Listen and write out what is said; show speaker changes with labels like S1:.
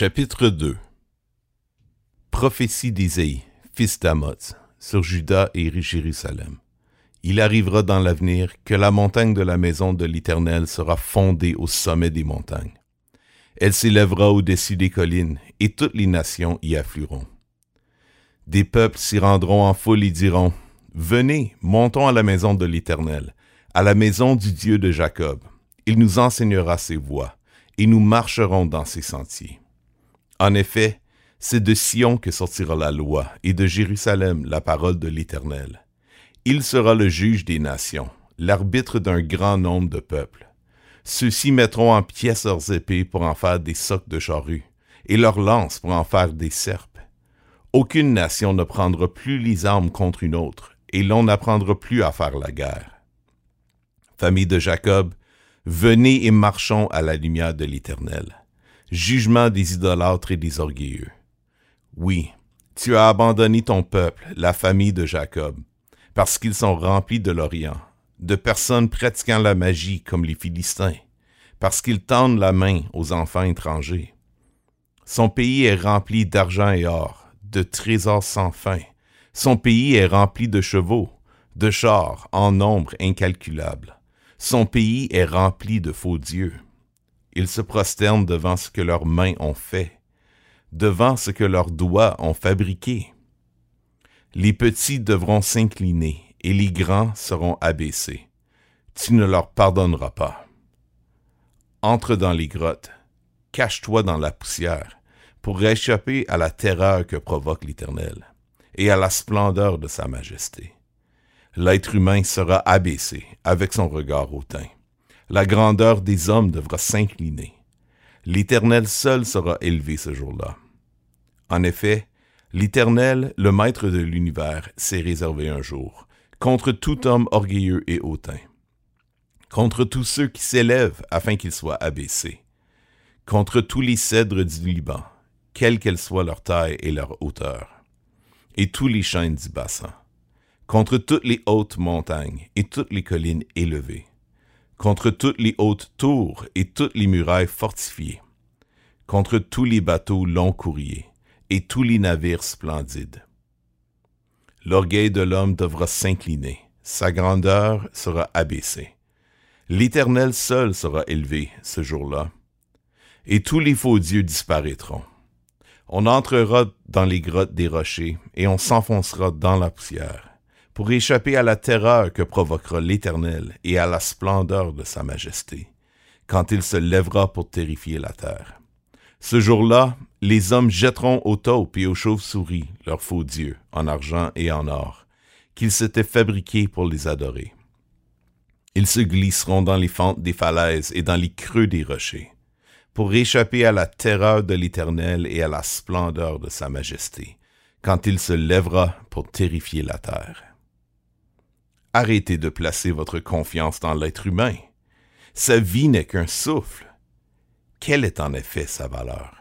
S1: Chapitre 2 Prophétie d'Isaïe, fils d'Amoz, sur Juda et Jérusalem. Il arrivera dans l'avenir que la montagne de la maison de l'Éternel sera fondée au sommet des montagnes. Elle s'élèvera au-dessus des collines, et toutes les nations y afflueront. Des peuples s'y rendront en foule et diront, Venez, montons à la maison de l'Éternel, à la maison du Dieu de Jacob. Il nous enseignera ses voies, et nous marcherons dans ses sentiers. En effet, c'est de Sion que sortira la loi, et de Jérusalem la parole de l'Éternel. Il sera le juge des nations, l'arbitre d'un grand nombre de peuples. Ceux-ci mettront en pièces leurs épées pour en faire des socs de charrues, et leurs lances pour en faire des serpes. Aucune nation ne prendra plus les armes contre une autre, et l'on n'apprendra plus à faire la guerre. Famille de Jacob, venez et marchons à la lumière de l'Éternel jugement des idolâtres et des orgueilleux. Oui, tu as abandonné ton peuple, la famille de Jacob, parce qu'ils sont remplis de l'Orient, de personnes pratiquant la magie comme les Philistins, parce qu'ils tendent la main aux enfants étrangers. Son pays est rempli d'argent et or, de trésors sans fin. Son pays est rempli de chevaux, de chars en nombre incalculable. Son pays est rempli de faux dieux. Ils se prosternent devant ce que leurs mains ont fait, devant ce que leurs doigts ont fabriqué. Les petits devront s'incliner et les grands seront abaissés. Tu ne leur pardonneras pas. Entre dans les grottes, cache-toi dans la poussière, pour échapper à la terreur que provoque l'Éternel, et à la splendeur de sa majesté. L'être humain sera abaissé avec son regard hautain la grandeur des hommes devra s'incliner. L'Éternel seul sera élevé ce jour-là. En effet, l'Éternel, le Maître de l'univers, s'est réservé un jour, contre tout homme orgueilleux et hautain, contre tous ceux qui s'élèvent afin qu'ils soient abaissés, contre tous les cèdres du Liban, quelle qu'elle soit leur taille et leur hauteur, et tous les chênes du bassin, contre toutes les hautes montagnes et toutes les collines élevées, contre toutes les hautes tours et toutes les murailles fortifiées, contre tous les bateaux longs courriers et tous les navires splendides. L'orgueil de l'homme devra s'incliner, sa grandeur sera abaissée. L'Éternel seul sera élevé ce jour-là, et tous les faux dieux disparaîtront. On entrera dans les grottes des rochers, et on s'enfoncera dans la poussière pour échapper à la terreur que provoquera l'Éternel et à la splendeur de sa majesté, quand il se lèvera pour terrifier la terre. Ce jour-là, les hommes jetteront aux taupes et aux chauves-souris leurs faux dieux, en argent et en or, qu'ils s'étaient fabriqués pour les adorer. Ils se glisseront dans les fentes des falaises et dans les creux des rochers, pour échapper à la terreur de l'Éternel et à la splendeur de sa majesté, quand il se lèvera pour terrifier la terre. Arrêtez de placer votre confiance dans l'être humain. Sa vie n'est qu'un souffle. Quelle est en effet sa valeur?